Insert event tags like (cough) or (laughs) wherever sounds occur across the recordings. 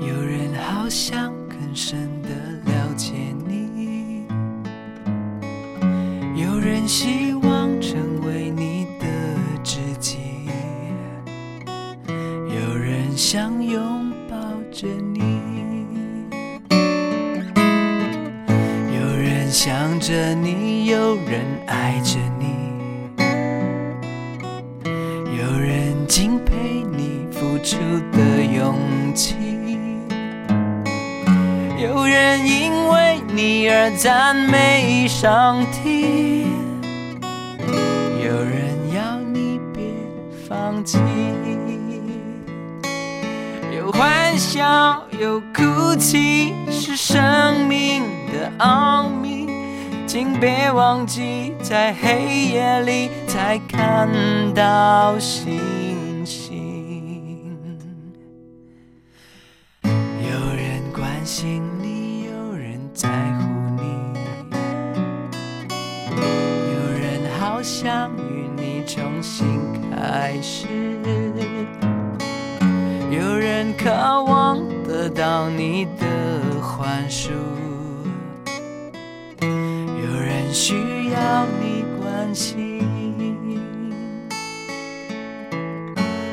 有人好想更深的了解你，有人希望成为你的知己，有人想拥抱着你，有人想着你，有人爱着你，有人敬佩你付出的勇气。有人因为你而赞美上帝，有人要你别放弃。有欢笑有哭泣，是生命的奥秘。请别忘记，在黑夜里才看到星。开始，有人渴望得到你的宽恕。有人需要你关心，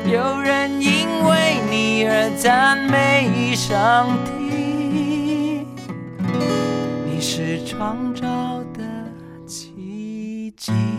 有人因为你而赞美上帝，你是创造的奇迹。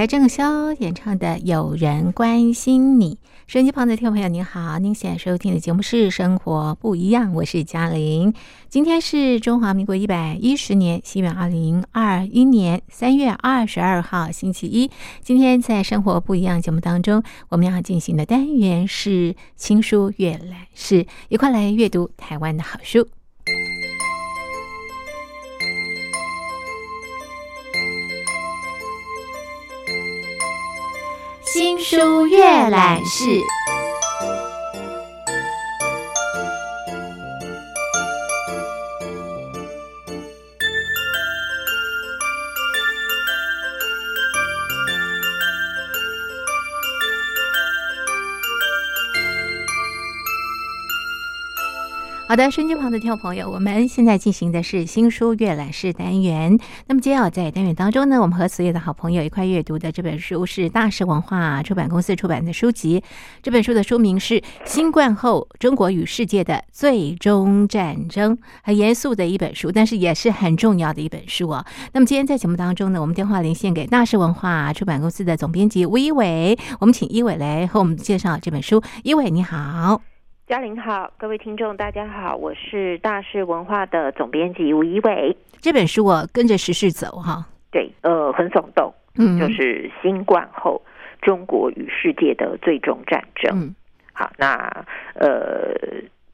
台正宵演唱的《有人关心你》，收音机旁的听众朋友您好，您现在收听的节目是《生活不一样》，我是嘉玲。今天是中华民国一百一十年，西元二零二一年三月二十二号，星期一。今天在《生活不一样》节目当中，我们要进行的单元是轻书阅览室，一块来阅读台湾的好书。新书阅览室。好的，收音机旁的听众朋友，我们现在进行的是新书阅览室单元。那么，接下来在单元当中呢，我们和所有的好朋友一块阅读的这本书是大是文化出版公司出版的书籍。这本书的书名是《新冠后中国与世界的最终战争》，很严肃的一本书，但是也是很重要的一本书哦。那么，今天在节目当中呢，我们电话连线给大是文化出版公司的总编辑吴一伟，我们请一伟来和我们介绍这本书。一伟，你好。嘉玲好，各位听众大家好，我是大是文化的总编辑吴一伟。这本书我跟着时事走哈，对，呃，很耸动，嗯就是新冠后中国与世界的最终战争。嗯好，那呃，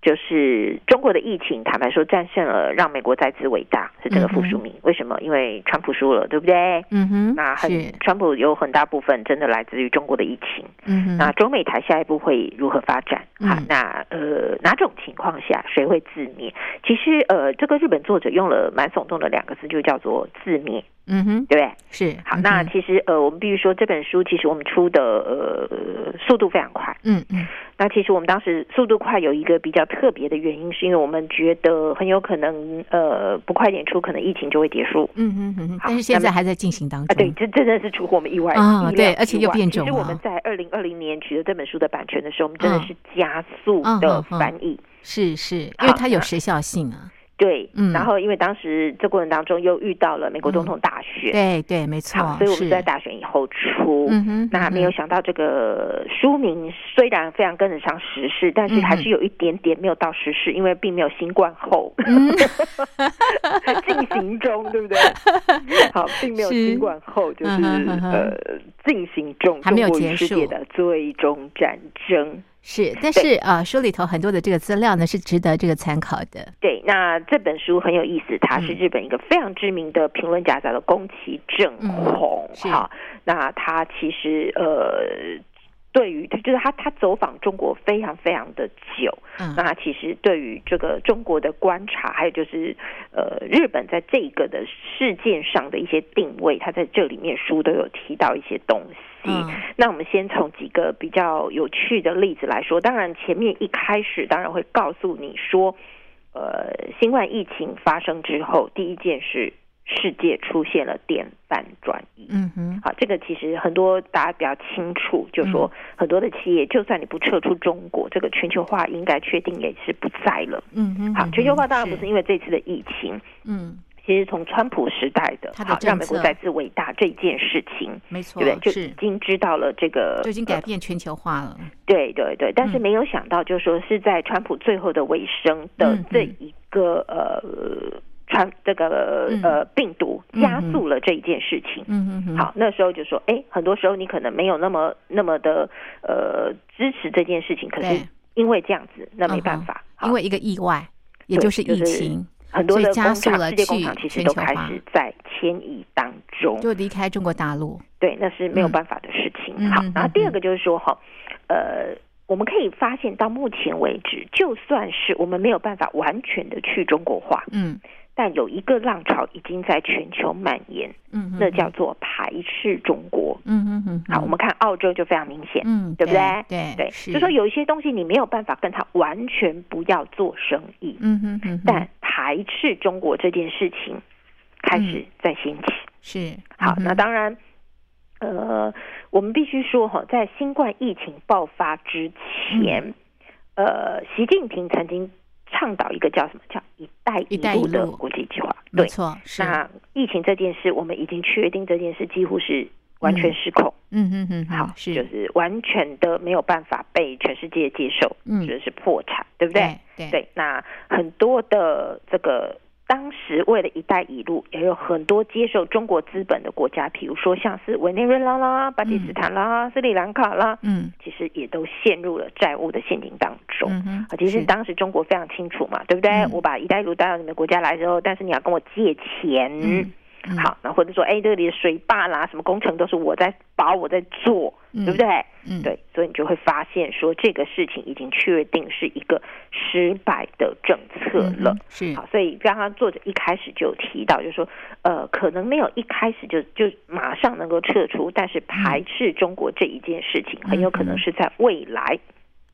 就是中国的疫情，坦白说战胜了，让美国再次伟大，是这个副书名。为什么？因为川普输了，对不对？嗯哼，那很，川普有很大部分真的来自于中国的疫情。嗯哼，那中美台下一步会如何发展？嗯好，那呃哪种情况下谁会自灭？其实呃，这个日本作者用了蛮耸动的两个字，就叫做自灭，嗯哼，对不对？是好，嗯那其实呃，我们必须说这本书其实我们出的呃速度非常快。嗯嗯那其实我们当时速度快有一个比较特别的原因，是因为我们觉得很有可能呃不快点出，可能疫情就会结束。嗯哼嗯哼，好但是现在还在进行当啊，中。对，这真的是出乎我们意外啊对而且又变种其实我们在二零二零年取得这本书的版权的时候，我们真的嗯是加速嗯的嗯嗯翻译。是是，因为它有时效性啊。对，嗯。然后因为当时这过程当中又遇到了美国总统大选，对对，没错，，所以我们是。在大选以后出。那没有想到这个书名虽然非常跟得上时事，但是还是有一点点没有到时事，因为并没有新冠后嗯。(laughs) 进行中，对不对？(laughs) 好，并没有新冠后，就是呃进行中，中国世界的最终战争。是，但是啊，书里头很多的这个资料呢是值得这个参考的。对，那这本书很有意思，它是嗯日本一个非常知名的评论家叫做宫崎正弘嗯、那他其实呃。对于就是他，他走访中国非常非常的久。嗯那他其实对于这个中国的观察，还有就是呃日本在这个的事件上的一些定位，他在这里面书都有提到一些东西。嗯那我们先从几个比较有趣的例子来说。当然，前面一开始当然会告诉你说，呃，新冠疫情发生之后，第一件事，世界出现了典范转移。嗯哼，好，这个其实很多大家比较清楚，就说很多的企业，就算你不撤出中国，这个全球化应该确定也是不在了。嗯哼，好，全球化当然不是是因为这次的疫情，嗯其实从川普时代的好让美国再次伟大这件事情，没错对不对？就已经知道了这个，就已经改呃变全球化了。对对对，但是嗯没有想到，就是说是在川普最后的尾声的嗯这一个、呃传这个嗯呃病毒嗯加速了这一件事情。嗯嗯嗯，好，那时候就说，哎，很多时候你可能没有那么那么的呃支持这件事情，可是因为这样子，那没办法，因为一个意外，也就是疫情，很多的工厂，加速了世界工去厂其实都开始在迁移当中。就离开中国大陆。对，那是没有嗯办法的事情。好然后第二个就是说哈，呃，我们可以发现到目前为止，就算是我们没有办法完全的去中国化，嗯但有一个浪潮已经在全球蔓延，嗯，嗯那叫做排斥中国。嗯嗯嗯。好，我们看澳洲就非常明显，嗯，对不对？对对，是就说有一些东西你没有办法跟他完全不要做生意，嗯哼嗯哼，但排斥中国这件事情开始在兴起。是好，嗯那当然，呃，我们必须说哈，在新冠疫情爆发之前，嗯呃，习近平曾经倡导一个叫什么叫“一带一路”的国际计划。对，没错，是。那疫情这件事，我们已经确定这件事几乎是完全失控，嗯。哼哼哼，好，是。就是完全的没有办法被全世界接受，嗯。就是破产，对不对？对。对，那很多的这个当时为了“一带一路”，也有很多接受中国资本的国家，比如说像是委内瑞拉啦、巴基斯坦啦、斯里兰卡啦，嗯其实也都陷入了债务的陷阱当中。嗯啊，其实是当时中国非常清楚嘛，对不对？嗯我把“一带一路”带到你们国家来之后，但是你要跟我借钱。好，那或者说，哎，这里的水坝啦，什么工程都是我在包，我在做，嗯对不对？嗯。对，所以你就会发现说，这个事情已经确定是一个失败的政策了。嗯是。好，所以刚刚作者一开始就有提到，就是说，呃，可能没有一开始就就马上能够撤出，但是排斥中国这一件事情，很有可能是在未来。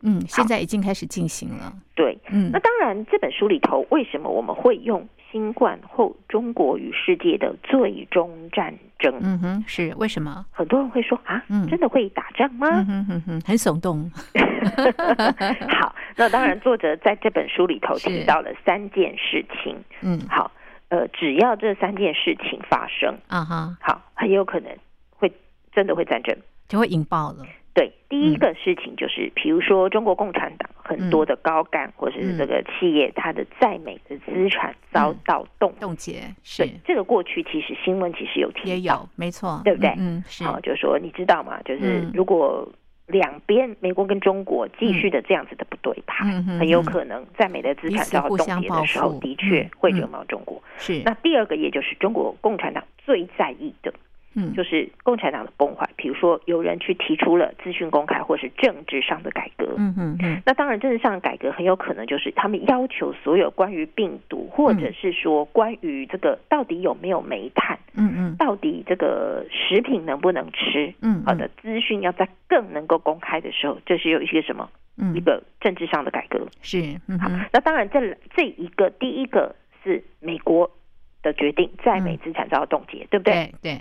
嗯，现在已经开始进行了，对，嗯。那当然，这本书里头为什么我们会用新冠后中国与世界的最终战争？嗯哼，是为什么？很多人会说啊，嗯真的会打仗吗？嗯哼哼哼，很耸动，(laughs) 好，那当然，作者在这本书里头是提到了三件事情。嗯好，呃，只要这三件事情发生，啊哈，好，很有可能会真的会战争。就会引爆了，对，第一个事情就是，比如说中国共产党很多的高干或者是这个企业，它的在美的资产遭到冻结。冻结是，这个过去其实新闻其实有提到，也有，没错，对不对？嗯，嗯是，好，就是说你知道吗？就是嗯。如果两边美国跟中国继续的这样子的不对盘，嗯很有嗯。可能在美的资产遭到冻结的时候，的确嗯会嗯。惹毛中国。是，那第二个，也就是中国共产党最在意的，嗯就是共产党的崩坏。比如说，有人去提出了资讯公开或是政治上的改革。嗯嗯嗯，那当然，政治上的改革很有可能就是他们要求所有关于病毒，或者是说关于这个到底有没有煤炭，嗯嗯到底这个食品能不能吃，嗯，好的资讯要在更能够公开的时候，这是有一些什么嗯，一个政治上的改革。是，嗯好，，那当然这这一个第一个是美国的决定，在美嗯资产遭到冻结，对不对？对对，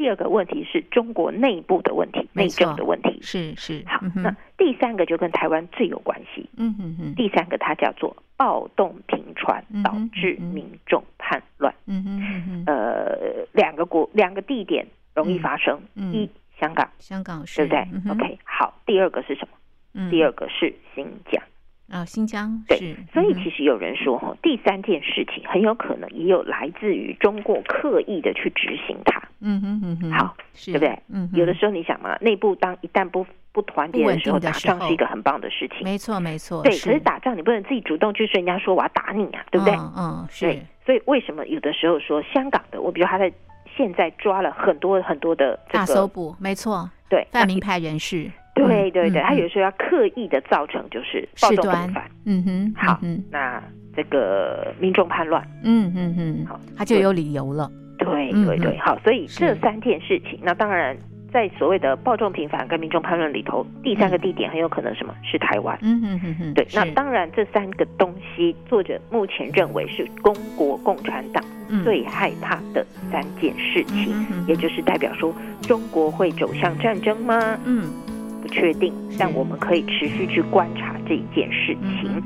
第二个问题是中国内部的问题，内政的问题。是是，好嗯，那第三个就跟台湾最有关系。嗯嗯嗯，第三个它叫做暴动频传导致民众叛乱。嗯哼哼哼，呃，两个国两个地点容易发生，嗯一香港，香港是，对不对、嗯 o k 好，第二个是什么？嗯第二个是新疆。啊，新疆对，所以其实有人说哈，第三件事情很有可能也有来自于中国刻意的去执行它，嗯哼嗯哼，好，是，对不对？嗯，有的时候你想嘛，内部当一旦不不团结的时候，打仗是一个很棒的事情。没错没错，对，可是打仗你不能自己主动去说人家说我要打你啊，对不对？嗯嗯，对是，，所以为什么有的时候说香港的，我比如他在现在抓了很多很多的这大搜个捕，没错，对泛民派人士，对对对，嗯他有时候要刻意的造成就是暴动频繁，嗯哼，好嗯那这个民众叛乱，嗯嗯嗯好他就有理由了，对嗯对对，嗯好，所以是。这三件事情，那当然在所谓的暴众频繁跟民众叛乱里头，第三个地点很有可能什么？是台湾。嗯哼哼哼，对，那是。当然这三个东西，作者目前认为是中国共产党嗯。最害怕的三件事情，也就是代表说中国会走向战争吗？嗯。不确定但我们可以持续去观察这一件事情。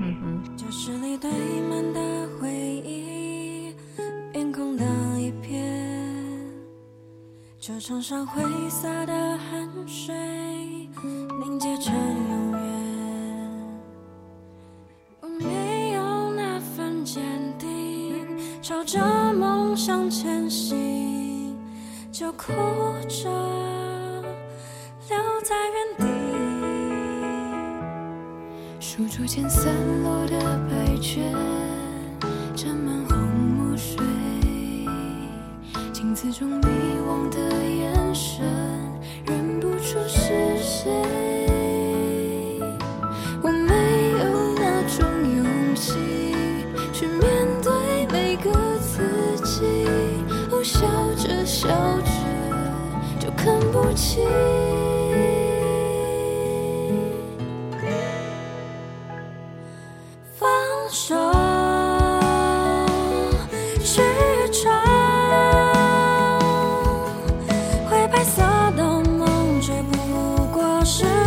教室里堆满的回忆边空一片上挥洒的汗水凝结成永远。我没有那份坚定朝着梦想前行就哭着。留在原地。书桌前散落的白卷，沾满红墨水。镜子中迷惘的眼神，认不出是谁。我没有那种勇气去面对每个自己，哦，笑着笑着就看不清。是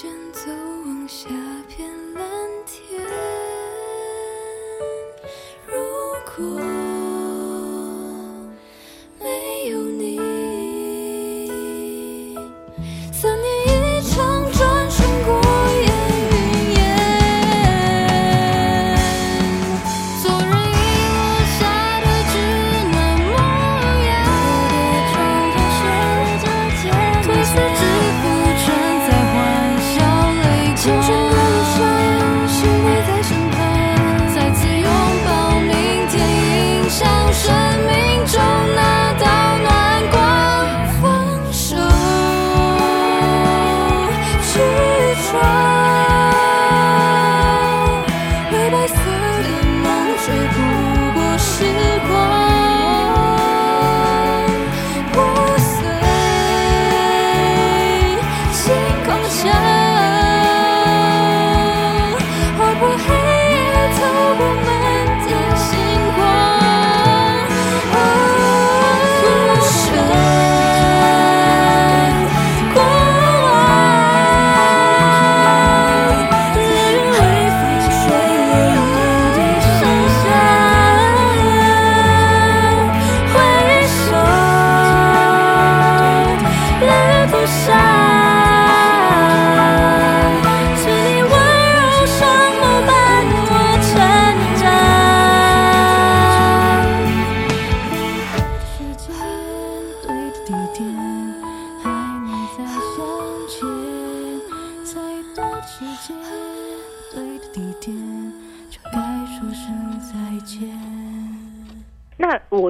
你并肩走往下片蓝天，如果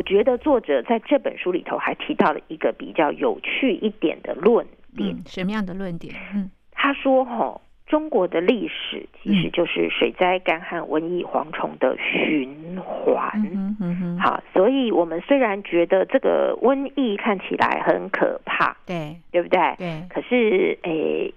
觉得作者在这本书里头还提到了一个比较有趣一点的论点，嗯，什么样的论点？嗯他说：“吼，中国的历史其实就是水灾、干旱、瘟疫、蝗虫的循环。嗯哼嗯哼，好，所以我们虽然觉得这个瘟疫看起来很可怕，对对不对？对，可是，诶，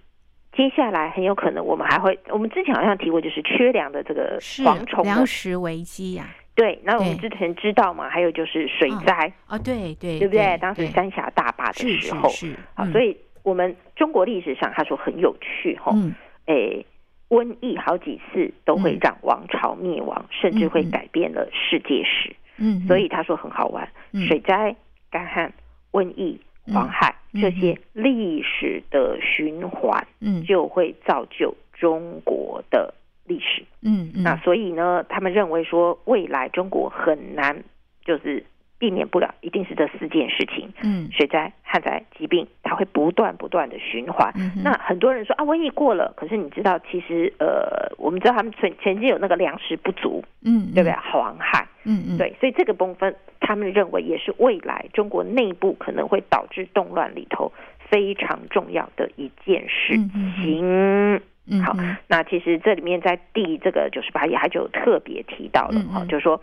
接下来很有可能我们还会，我们之前好像提过，就是缺粮的这个蝗虫的粮食危机呀、对，那我们之前知道嘛，还有就是水嗯灾，哦，对对对不对？当时三峡大坝的是时候，是是，好，嗯。所以我们中国历史上他说很有趣哈，嗯。诶，瘟疫好几次都会嗯。让王朝灭亡，甚至会改变了世界史，嗯，所以他说很好玩，嗯。水灾、干旱、瘟疫、嗯黄海嗯。这些历史的循环，嗯。就会造就中国的历史。嗯嗯。那所以呢，他们认为说，未来中国很难就是避免不了，一定是这四件事情：嗯。水灾、旱灾、疾病，它会不断不断的循环。嗯那很多人说啊，瘟疫过了，可是你知道，其实呃，我们知道他们曾曾经有那个粮食不足，嗯对不对？黄海，嗯嗯。对，所以这个部分，他们认为也是未来中国内部可能会导致动乱里头非常重要的一件事情嗯嗯。好那其实这里面在第这个九十八页，它就有特别提到了哈、嗯嗯就是说，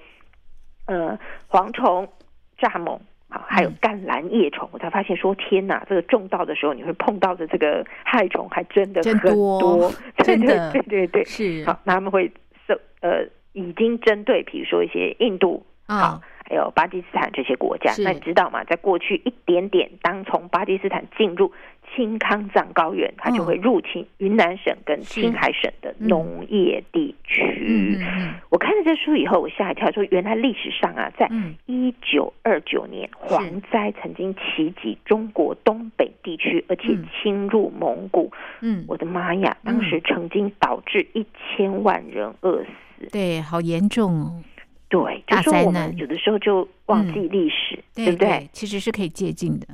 呃，蝗虫、蚱蜢。好，还有嗯甘蓝叶虫，我才发现说天哪，这个种稻的时候你会碰到的这个害虫还真的真很多 (laughs) 对对对对对。是好，那他们会受呃，已经针对比如说一些印度好啊，还有巴基斯坦这些国家，那你知道吗？在过去一点点，当从巴基斯坦进入青康藏高原，它就会入侵云南省跟青海省的嗯农业地区。我看了这书以后，我吓一跳，说原来历史上啊，在嗯一九二九年蝗灾曾经袭击中国东北地区，而且嗯侵入蒙古。嗯，我的妈呀！嗯当时曾经导致一千万人饿死。对，好严重哦，对，大就说我们有的时候就忘记历史，对不对？其实是可以借鉴的，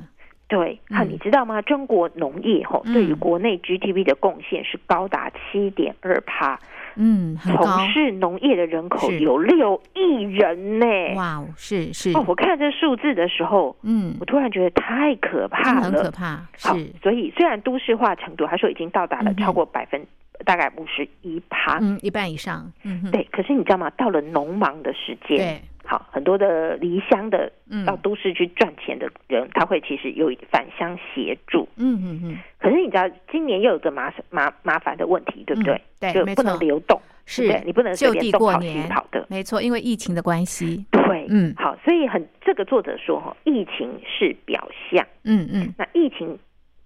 对，好，嗯。你知道吗？中国农业吼嗯。对于国内 GDP 的贡献是高达七点二趴，嗯，从，事农业的人口有六亿人呢。哇哦，是是，哦，我看这数字的时候，嗯。我，突然觉得太可怕了。很可了。怕，好，，所以虽然都市化程度，他说已经到达了超过百分大概五十一趴，嗯，一半以上，嗯，对。可是你知道吗？到了农忙的时间，对，好，很多的离乡的嗯。到都市去赚钱的人，他会其实有返乡协助。嗯嗯嗯，可是你知道，今年又有个麻麻麻烦的问题，对不对？嗯对就不能流动，是你不能随就地便东跑西过年跑的。没错，因为疫情的关系，对，嗯。好，所以很这个作者说哈，疫情是表象，嗯嗯。那疫情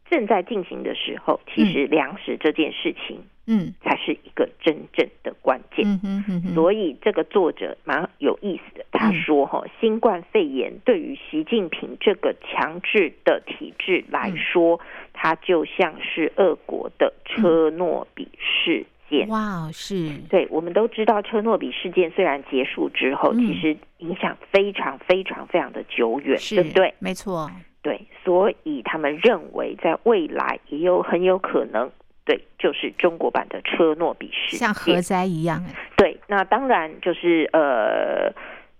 正在进行的时候，其实粮食这件事情嗯。才是一个真正的关键。嗯哼所以这个作者蛮有意思的，他嗯。说哈，新冠肺炎对于习近平这个强制的体制来说，它就像是俄国的车诺比事件。哇哦，是，对，我们都知道车诺比事件虽然结束之后，嗯。其实影响非常非常非常的久远，是，对不对？没错，对，所以他们认为在未来也有很有可能，对，就是中国版的车诺比事件，像核灾一样，哎对，那当然就是呃，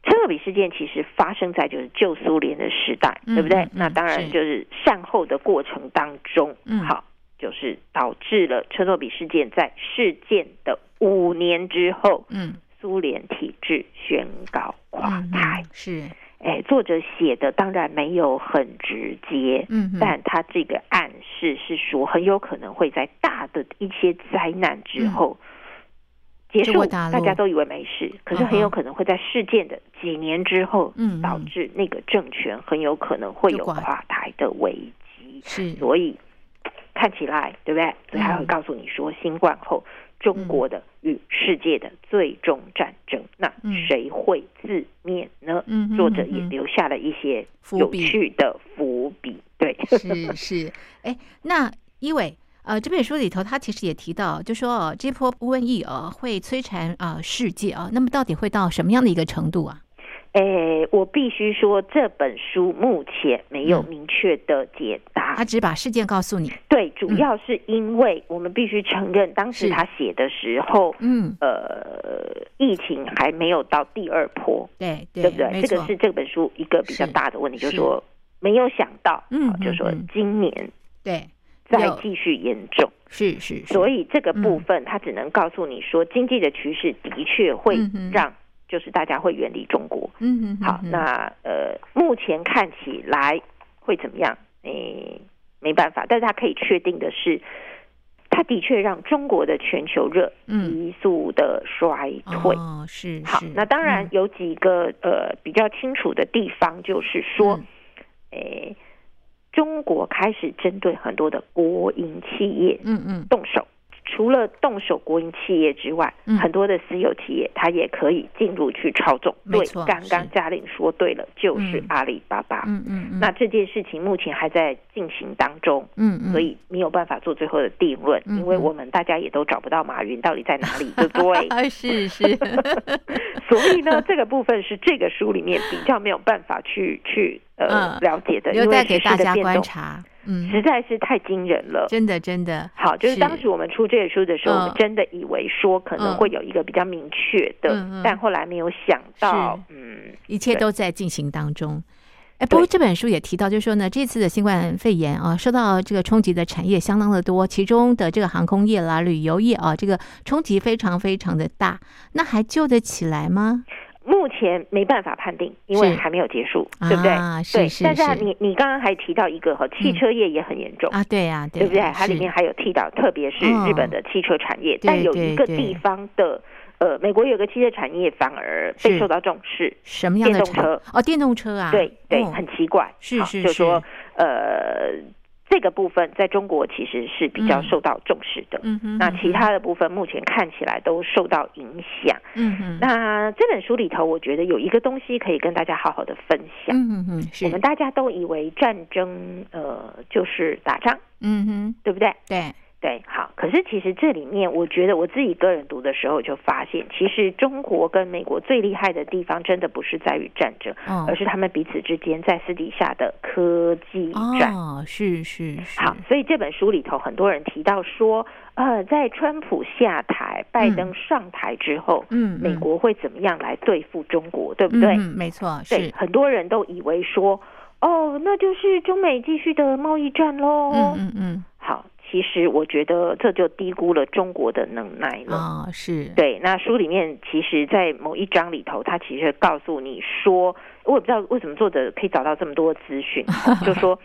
车诺比事件其实发生在就是旧苏联的时代，嗯对不对？那当然就是善后的过程当中，嗯。好，就是导致了车诺比事件在事件的五年之后，嗯。苏联体制宣告垮嗯台。嗯是，哎，作者写的当然没有很直接，嗯但他这个暗示是说，很有可能会在大的一些灾难之后、结束，大家都以为没事，可是很有可能会在事件的几年之后，嗯嗯。导致那个政权很有可能会有垮垮台的危机。是，所以看起来，对不对？所以他会嗯。告诉你说，新冠后中国的与世界的最终战争，那嗯谁会自灭呢？嗯哼作者也留下了一些有伏笔趣的伏笔。对，(laughs) 是是，哎，那一伟。呃，这本书里头，他其实也提到，就说哦，这波瘟疫哦会摧残啊、呃世界啊、那么到底会到什么样的一个程度啊？诶，我必须说，这本书目前没有嗯。明确的解答。他只把事件告诉你，对，主要是因为我们必须承认，当时他写的时候，嗯，呃，疫情还没有到第二波，对对，对不对？这个是这本书一个比较大的问题，就是是说没有想到，嗯好就说嗯嗯今年对，再继续严重，是是，是所以这个部嗯分他只能告诉你说，经济的趋势的确会让就是大家会远离中国。嗯嗯，好，那呃，目前看起来会怎么样？诶，没办法，但是他可以确定的是，它的确让中国的全球热嗯急速的衰退。哦，是好，那当然嗯有几个呃比较清楚的地方，就是说嗯，诶、中国开始针对很多的国营企业嗯嗯动手。除了动手国营企业之外，嗯。很多的私有企业它也可以进入去操纵。对刚刚嘉玲说对了，就是嗯。阿里巴巴。嗯嗯嗯，那这件事情目前还在进行当中，嗯嗯，所以没有办法做最后的定论，嗯因为我们大家也都找不到马云到底在哪里，(laughs) 对不对？啊是是，(laughs) 所以呢，这个部分是这个书里面比较没有办法去去呃、嗯。了解的，因为时大家观事的变动。察。嗯，实在是太惊人了。真的真的，好，就是是当时我们出这本书的时候，嗯我们真的以为说可能嗯会有一个比较明确的，但后来没有想到，嗯，一切都在进行当中。哎，不过这本书也提到，就是说呢，这次的新冠肺炎啊，受到这个冲击的产业相当的多，其中的这个航空业啦、旅游业啊，这个冲击非常非常的大。那还救得起来吗？目前没办法判定，因为还没有结束，对不对？啊是对，是但是啊你你刚刚还提到一个哈，汽车业也很严重。啊，对呀、对对不对？它里面还有提到，特别是嗯。日本的汽车产业，对但有一个地方的，呃，美国有个汽车产业反而被受到重视，什么样的电动车。哦，电动车啊，对对，哦。很奇怪，好是是就是说呃，这个部分在中国其实是比较嗯受到重视的，那其他的部分目前看起来都受到影响。那这本书里头，我觉得有一个东西可以跟大家好好的分享。我们大家都以为战争呃就是打仗，嗯哼，对不对？对，对，好。可是其实这里面，我觉得我自己个人读的时候就发现，其实中国跟美国最厉害的地方，真的不是在于战争，哦而是他们彼此之间在私底下的科技战。哦，是是是，好，所以这本书里头很多人提到说，呃，在川普下台、拜登上台之后，嗯，美嗯国会怎么样来对付中国，对不对？嗯，嗯没错，对，，很多人都以为说，哦，那就是中美继续的贸易战喽。嗯嗯嗯，好，其实我觉得这就低估了中国的能耐了。啊，是，对，那书里面其实，在某一章里头，他其实告诉你说，我也不知道为什么作者可以找到这么多资讯，(laughs) 就说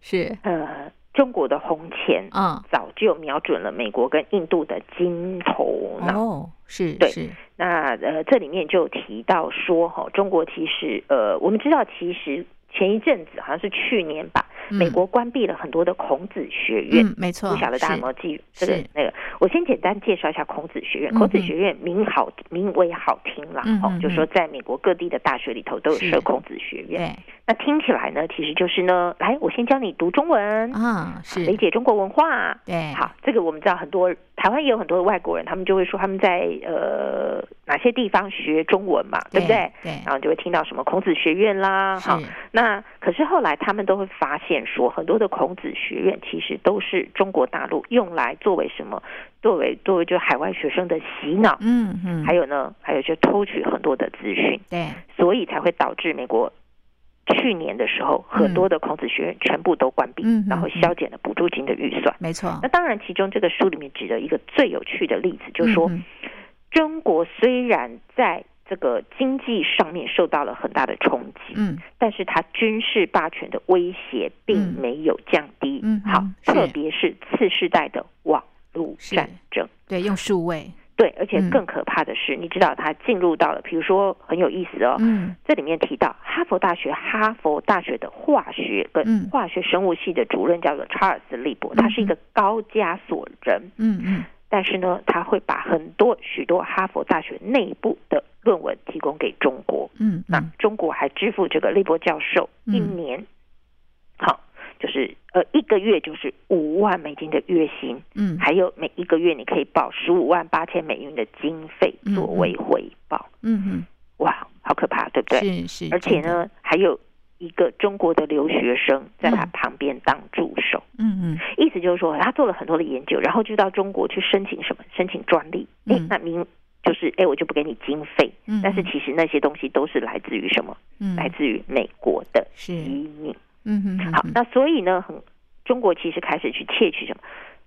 是，呃，中国的红钱啊，早就瞄准了美国跟印度的金头脑。哦，是对是，那呃，这里面就提到说，哈，中国其实呃，我们知道，其实前一阵子好像是去年吧，嗯美国关闭了很多的孔子学院。嗯，没错，不晓得大家有没有记这个那个？我先简单介绍一下孔子学院。嗯孔子学院名好名为好听啦，哦嗯嗯，就说在美国各地的大学里头都有设孔子学院。对那听起来呢，其实就是呢，来，我先教你读中文，啊，是，理解中国文化。对，好，这个我们知道很多台湾也有很多的外国人，他们就会说他们在呃哪些地方学中文嘛，对不对？对，然后就会听到什么孔子学院啦，是好，那可是后来他们都会发现说，很多的孔子学院其实都是中国大陆用来作为什么？作为作为就海外学生的洗脑，嗯嗯，还有呢，还有就偷取很多的资讯，对，所以才会导致美国。去年的时候，很多的孔子学院全部都关闭，然后削减了补助金的预算。没错那，当然，其中这个书里面举的一个最有趣的例子，就是说，嗯中国虽然在这个经济上面受到了很大的冲击，嗯。但是它军事霸权的威胁并嗯。没有降低。嗯好嗯，特别是次世代的网络是战争。对，用数位，对，而且嗯。更可怕的是，你知道它进入到了，比如说很有意思哦，嗯。这里面提到哈佛大学哈佛大学的化学嗯。跟化学生物系的主任叫做查尔斯利伯，他是一个高加索人，嗯嗯但是呢，他会把很多许多哈佛大学内部的论文提供给中国。嗯那嗯，中国还支付这个利伯教授嗯。一年，好，就是呃一个月就是五万美金的月薪，嗯，还有每一个月你可以报十五万八千美元的经费嗯作为回报。嗯嗯，哇，好可怕，对不对？是是，而且，呢，还有一个中国的留学生在他嗯旁边当助手。嗯嗯意思就是说，他做了很多的研究，然后就到中国去申请什么？申请专利。哎、嗯那明就是哎，我就不给你经费。嗯，但是其实那些东西都是来自于什么？嗯来自于美国的移民。嗯嗯好，那所以呢，很中国其实开始去窃取什么？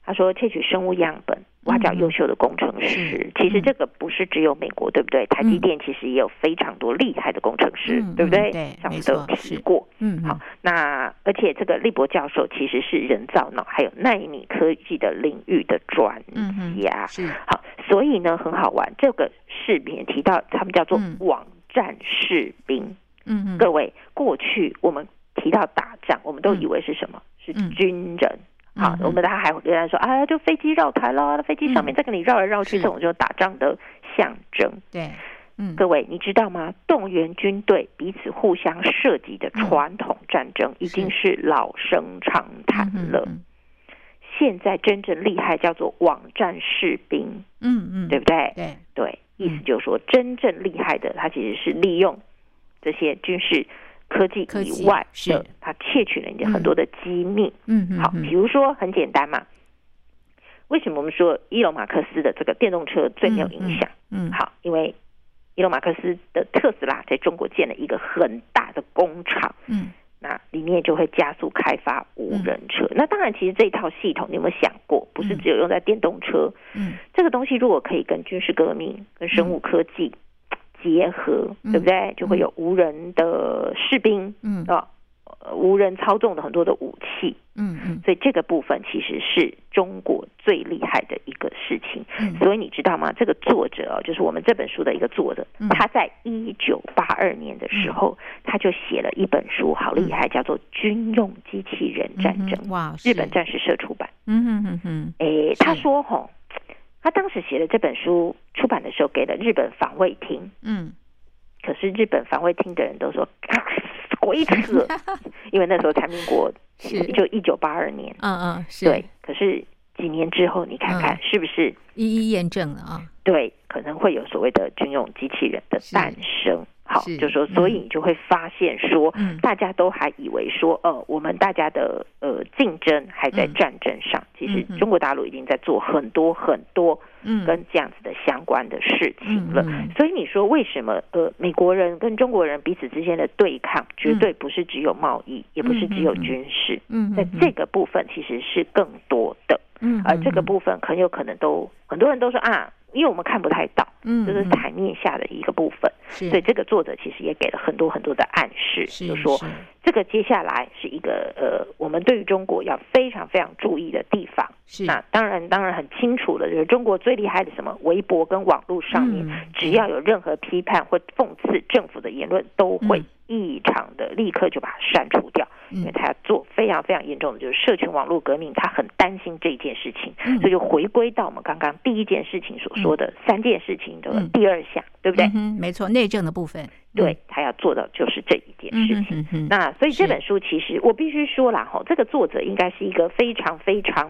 他说窃取生物样本，挖角优秀的工程师。是其实这个不是只有美国，对不对？台积电其实也有非常多厉害的工程师，嗯对不对？上次都提过。嗯，好，那而且这个利博教授其实是人造脑还有纳米科技的领域的专家。是好，所以呢很好玩。这个视频也提到，他们叫做嗯网站士兵。嗯嗯各位，过去我们提到打仗，我们都嗯以为是什么？是嗯军人。好嗯，我们大家还有人说，啊，就飞机绕台啦，飞机上面嗯。再跟你绕来绕去，是。这种就是打仗的象征。对，嗯。各位，你知道吗？动员军队彼此互相射击的传统战争已经是。老生常谈了。嗯现在真正厉害叫做网战士兵，嗯嗯，对不对？对，对，意思嗯。就是说，真正厉害的，他其实是利用这些军事科技以外是。的，他窃取了你的很多的机密。好，嗯嗯好比如说很简单嘛，为什么我们说伊隆马克思的这个电动车最没有影响？嗯。好，因为伊隆马克思的特斯拉在中国建了一个很大的工厂，嗯。那里面就会加速开发无人车。那当然，其实这一套系统，你有没有想过，不是嗯。只有用在电动车？嗯。这个东西如果可以跟军事革命、跟生物科技结合，嗯对不对？就会有无人的士兵嗯啊、呃无人操纵的很多的武器。嗯嗯所以这个部分其实是中国最厉害的一个事情。嗯所以你知道吗？这个作者哦，就是我们这本书的一个作者，嗯他在一九八二年的时候，他就写了一本书，好厉害，叫做《军用机器人战争》，嗯哇，日本是战时社出版。嗯嗯嗯嗯诶，他说吼，他当时写的这本书出版的时候，给了日本防卫厅，嗯。可是日本防卫厅的人都说啊，(laughs) 鬼扯，(laughs) 因为那时候才民国是。就一九八二年，嗯嗯是。对，可是几年之后，你看看嗯。是不是？一一验证了啊，对，可能会有所谓的军用机器人的诞生。好，就说，所以嗯你就会发现说，嗯。大家都还以为说，呃，我们大家的呃竞争还在嗯。战争上，其实中国大陆已经在做很多很多嗯。跟这样子的相关的事情了。所以你说为什么呃美国人跟中国人彼此之间的对抗，绝对不是只有贸易，也不是只有军事，嗯在这个部分其实是更多的。嗯而这个部分很有可能都很多人都说啊，因为我们看不太到，嗯这是台面下的一个部分。是。所以这个作者其实也给了很多很多的暗示，是就说是。这个接下来是一个呃，我们对于中国要非常非常注意的地方。是。那当然，当然很清楚的，就是中国最厉害的什么，微博跟网络上面，嗯只要有任何批判或讽刺政府的言论，都会嗯异常的立刻就把它删除掉，因为嗯他要做非常非常严重的，就是社群网络革命，他很担心这一件事情，嗯。所以就回归到我们刚刚第一件事情所说的三件事情的嗯。第二项，对不对？嗯没错，内政的部分。对，他要做的就是这一件嗯事情。那所以这本书其实我必须说了，哈，这个作者应该是一个非常非常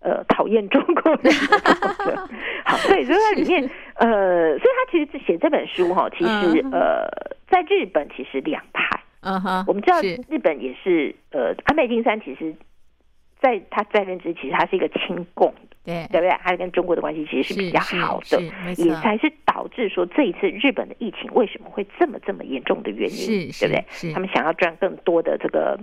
呃讨厌中国人的作 (laughs) 者。好，所以就在里面，呃，所以他其实写这本书哈，其实嗯呃，在日本其实两派。嗯哼，我们知道日本也是呃，安倍晋三其实。在他在任之，其实他是一个亲共，对对不对？他跟中国的关系其实是比较好的，也才是导致说这一次日本的疫情为什么会这么这么严重的原因，是对不对？他们想要赚更多的这个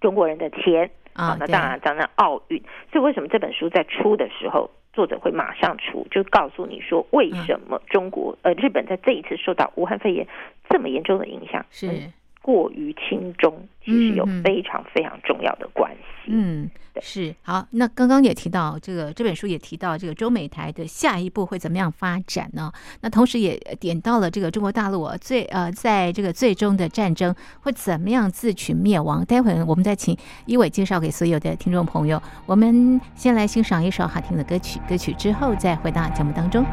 中国人的钱啊对那当然，当然奥运。所以为什么这本书在出的时候，作者会马上出，就告诉你说为什么中国、呃日本在这一次受到武汉肺炎这么严重的影响，是。跟过于轻中，其实有非常非常重要的关系。嗯，对是好。那刚刚也提到这个这本书也提到这个中美台的下一步会怎么样发展呢？那同时也点到了这个中国大陆啊，最呃在这个最终的战争会怎么样自取灭亡。待会儿我们再请一伟介绍给所有的听众朋友。我们先来欣赏一首好听的歌曲，歌曲之后再回到节目当中。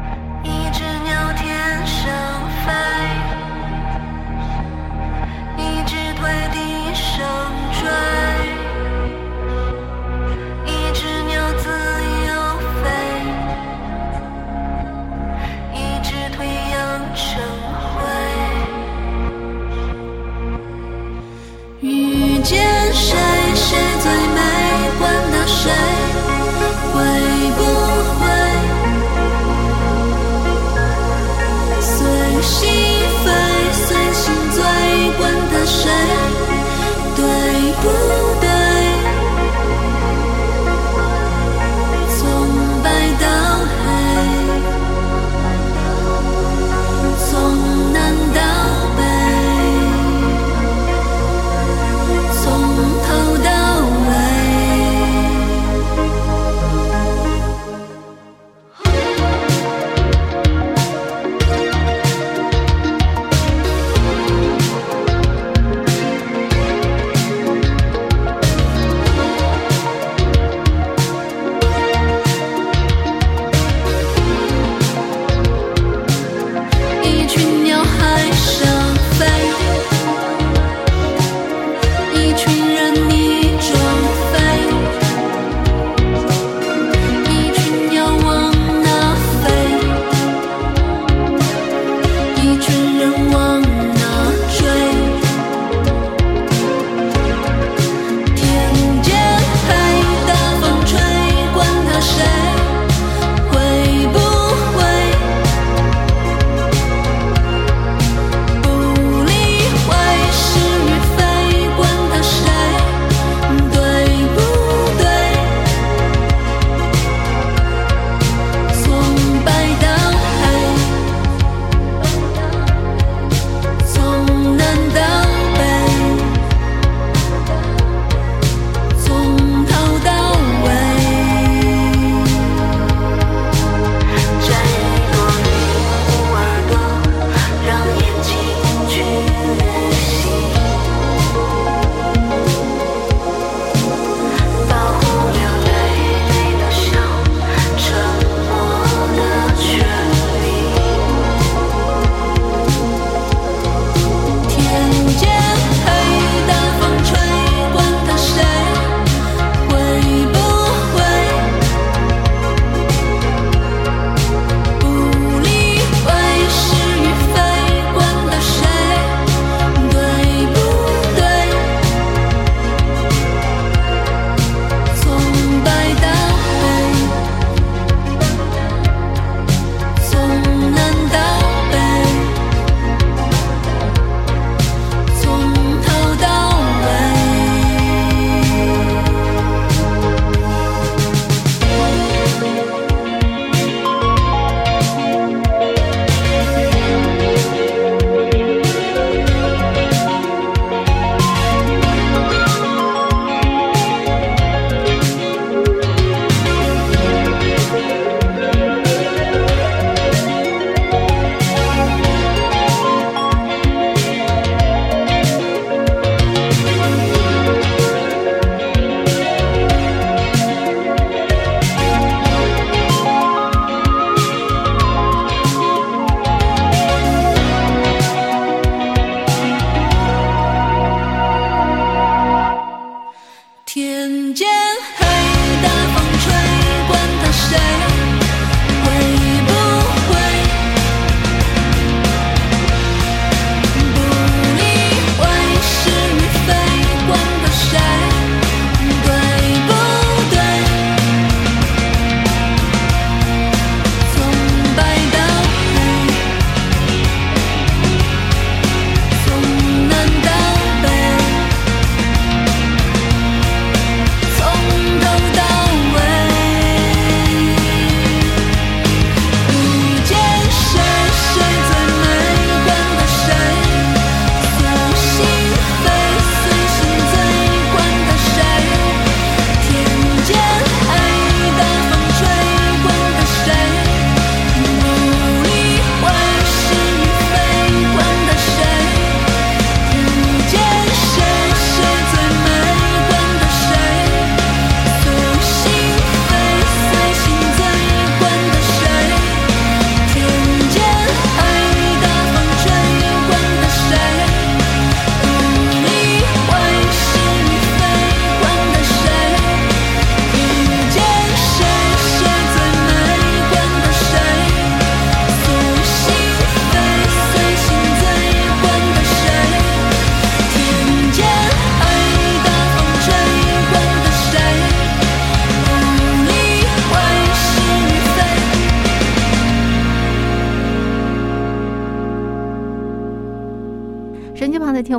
tree.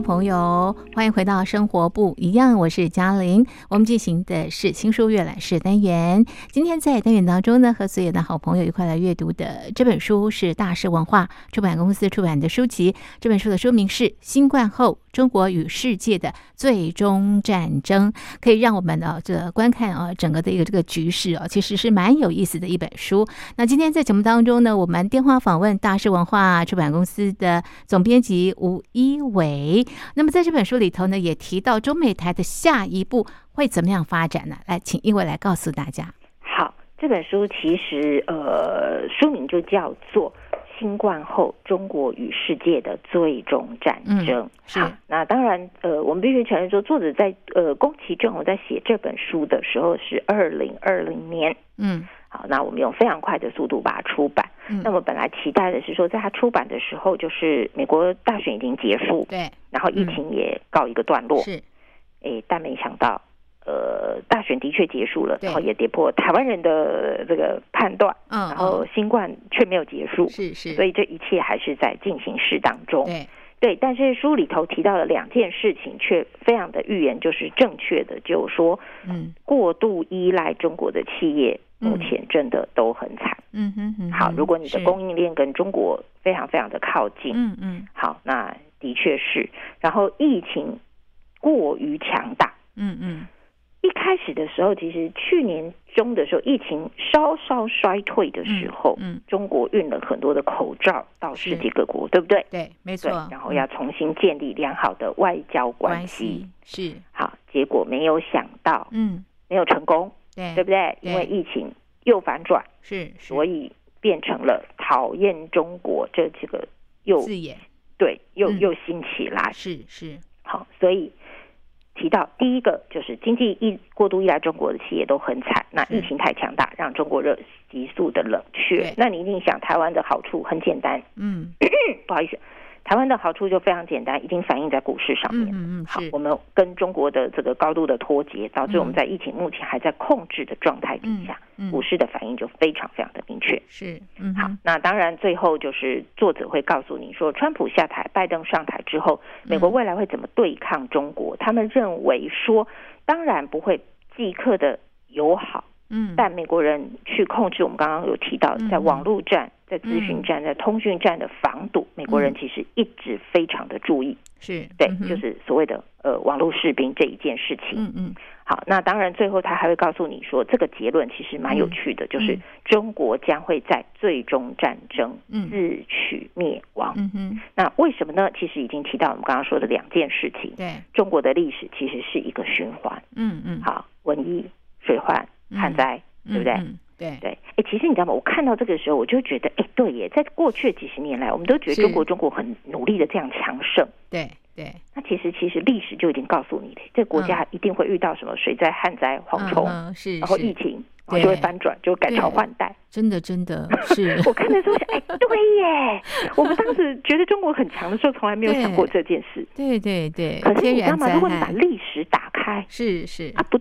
朋友，回到生活不一样，我是嘉玲。我们进行的是新书阅览室单元。今天在单元当中呢，和所有的好朋友一块来阅读的这本书是大师文化出版公司出版的书籍。这本书的书名是《新冠后中国与世界的最终战争》，可以让我们呢这观看啊整个的一个这个局势啊，其实是蛮有意思的一本书。那今天在节目当中呢，我们电话访问大师文化出版公司的总编辑吴一。伟，那么在这本书里头呢，也提到中美台的下一步会怎么样发展呢？来，请一伟来告诉大家。好，这本书其实呃，书名就叫做《新冠后中国与世界的最终战争》。是，那当然，呃，我们必须承认说，作者在呃宫崎骏我在写这本书的时候是二零二零年。嗯。好，那我们用非常快的速度把它出版。嗯，那么本来期待的是说，在它出版的时候，就是美国大选已经结束，对，然后疫情也告一个段落，是，哎，但没想到，呃，大选的确结束了，然后也跌破台湾人的这个判断，嗯，然后新冠却没有结束，是是，所以这一切还是在进行式当中，对。对，但是书里头提到了两件事情，却非常的预言就是正确的，就是说，嗯，过度依赖中国的企业。目前真的都很惨。嗯哼哼。好，如果你的供应链跟中国非常非常的靠近，嗯嗯。好，那的确是。然后疫情过于强大。嗯嗯。一开始的时候，其实去年中的时候，疫情稍稍衰退的时候，嗯，中国运了很多的口罩到世界各国，对不对？对，没错。然后要重新建立良好的外交关系。是。好，结果没有想到，嗯，没有成功。对，对不对？因为疫情又反转，是，所以变成了讨厌中国这几个又字眼，对，又又兴起来，是是。好，所以提到第一个就是经济依过度依赖中国的企业都很惨，那疫情太强大，让中国热急速的冷却。那你一定想，台湾的好处很简单，嗯，(coughs) 不好意思。台湾的好处就非常简单，已经反映在股市上面。嗯嗯，好，我们跟中国的这个高度的脱节，导致我们在疫情目前还在控制的状态底下，股市的反应就非常非常的明确。是，嗯，好，那当然最后就是作者会告诉你说，川普下台，拜登上台之后，美国未来会怎么对抗中国？他们认为说，当然不会即刻的友好。嗯，但美国人去控制我们刚刚有提到，在网络战、在资讯战、在通讯战的防堵，美国人其实一直非常的注意。是对，就是所谓的呃网络士兵这一件事情。嗯嗯。好，那当然最后他还会告诉你说，这个结论其实蛮有趣的，就是中国将会在最终战争自取灭亡。嗯哼。那为什么呢？其实已经提到我们刚刚说的两件事情。对，中国的历史其实是一个循环。嗯嗯。好，瘟疫、水患。旱灾，对不对？对对，哎，其实你知道吗？我看到这个时候，我就觉得，哎，对耶，在过去几十年来，我们都觉得中国中国很努力的这样强盛，对对。那其实其实历史就已经告诉你了，这个国家一定会遇到什么水灾、旱灾、蝗虫，是，然后疫情，然后就会翻转，就改朝换代。真的真的 (laughs) 是，我看的时候想，哎，对耶，我们当时觉得中国很强的时候，从来没有想过这件事。对对对。可是你知道吗？如果你把历史打开，是是啊不。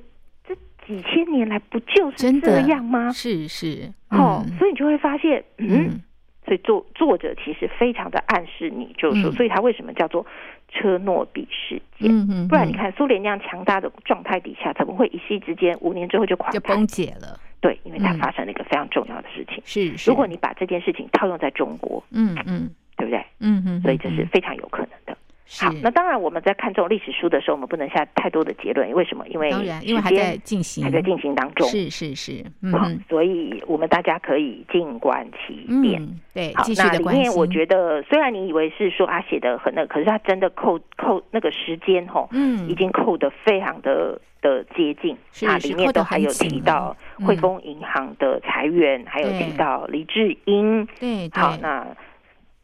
几千年来不就是这样吗？是是，哦，所以你就会发现，嗯，所以作作者其实非常的暗示你，就是说，所以他为什么叫做车诺比事件？嗯嗯，不然你看苏联那样强大的状态底下，怎么会一夕之间五年之后就垮就崩解了？对，因为它发生了一个非常重要的事情。是，如果你把这件事情套用在中国，嗯嗯，对不对？嗯嗯，所以这是非常有可能的。好，那当然我们在看这种历史书的时候，我们不能下太多的结论。为什么？因为当然，因为还在进行，还在进行当中。是是是，嗯，所以我们大家可以静观其变。对，好，那里面我觉得，虽然你以为是说啊写的很那，可是他真的扣扣那个时间吼，嗯，已经扣的非常的的接近。啊，里面都还有提到汇丰银行的裁员，还有提到李志英。对，好，那。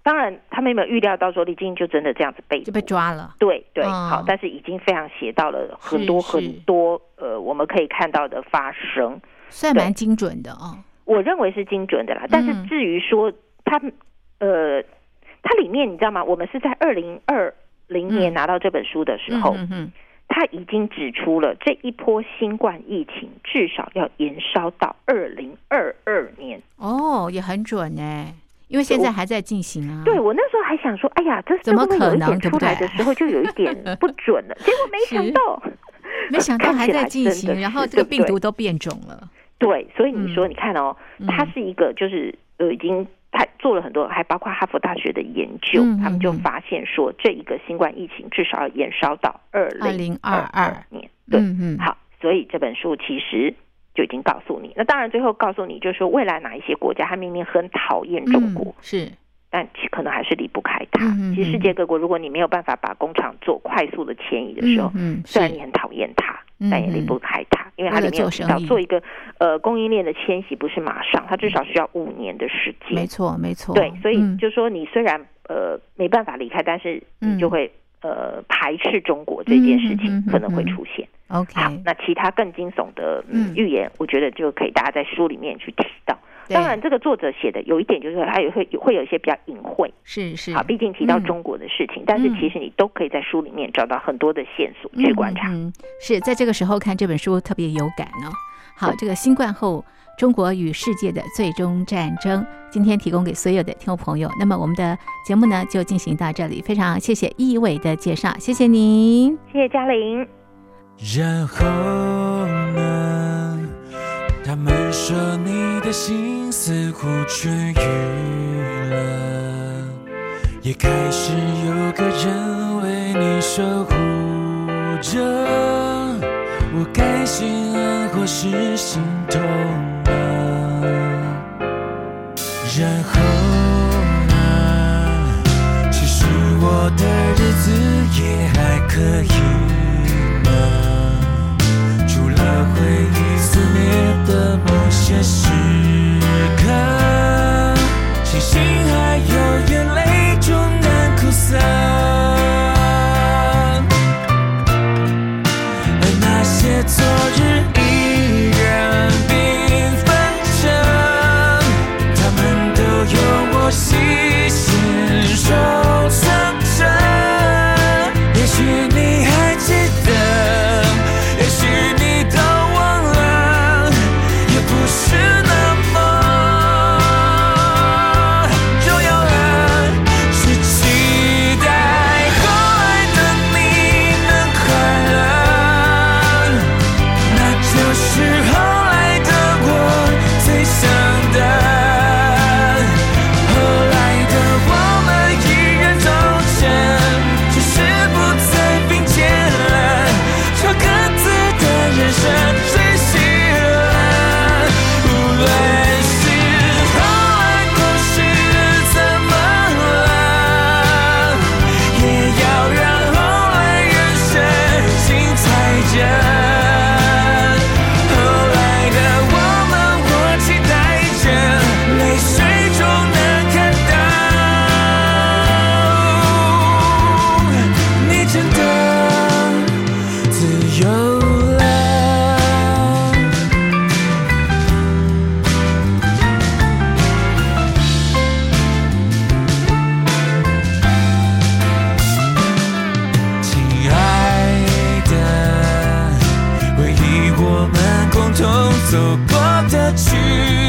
当然，他们有没有预料到说李晶就真的这样子被就被抓了？对对，好，但是已经非常写到了很多很多呃，我们可以看到的发生，算蛮精准的哦。我认为是精准的啦，但是至于说他呃，它里面你知道吗？我们是在二零二零年拿到这本书的时候，他已经指出了这一波新冠疫情至少要延烧到二零二二年。哦，也很准呢。因为现在还在进行啊。对我那时候还想说，哎呀，这怎么可能点出来的时候就有一点不准了，(laughs) 结果没想到，没想到还在进行，(laughs) 然后是这个病毒都变种了。对，所以你说，嗯你看哦，嗯它是一个就是呃，已经他做了很多，还包括哈佛大学的研究，嗯他们就发现说，这一个新冠疫情至少要延烧到二零二2022年。对，嗯嗯，好，所以这本书其实就已经告诉你。那当然，最后告诉你，就是说未来哪一些国家，他明明很讨厌中国，嗯是但其可能还是离不开它。其实世界各国，如果你没有办法把工厂做快速的迁移的时候，嗯虽然你很讨厌它，嗯但也离不开它，因为它里面有提到做一个呃供应链的迁徙不是马上，它至少需要五年的时间。没错没错。对，所以嗯就说你虽然呃没办法离开，但是嗯你就会呃排斥中国这件事情可能会嗯出现。OK，好，那其他更惊悚的预言，我觉得就可以大家在书里面去提到。当然，这个作者写的有一点就是说，他也会会有一些比较隐晦，是是好，毕竟提到嗯中国的事情，但是嗯其实你都可以在书里面找到很多的线索去观察。嗯，嗯是在这个时候看这本书特别有感哦。好，这个新冠后中国与世界的最终战争，今天提供给所有的听众朋友。那么我们的节目呢就进行到这里，非常谢谢易伟的介绍，谢谢您。谢谢嘉玲。然后呢？他们说你的心似乎痊愈了，也开始有个人为你守护着。我该心安或是心痛呢？然后呢？其实我的日子也还可以回忆肆虐的某些时刻，庆幸还有的